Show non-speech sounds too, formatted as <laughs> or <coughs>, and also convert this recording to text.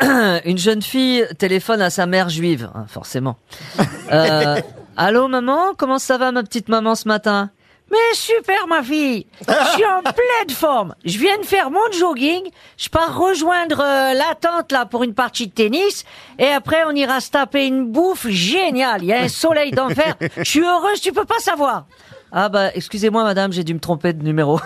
<coughs> Une jeune fille téléphone à sa mère juive, hein, forcément. Euh, <laughs> Allô maman, comment ça va ma petite maman ce matin? Mais super ma fille, je suis en <laughs> pleine forme. Je viens de faire mon jogging, je pars rejoindre euh, la tante là pour une partie de tennis et après on ira se taper une bouffe géniale. Il y a un soleil d'enfer. <laughs> Je suis heureuse, tu peux pas savoir. Ah bah excusez-moi madame, j'ai dû me tromper de numéro.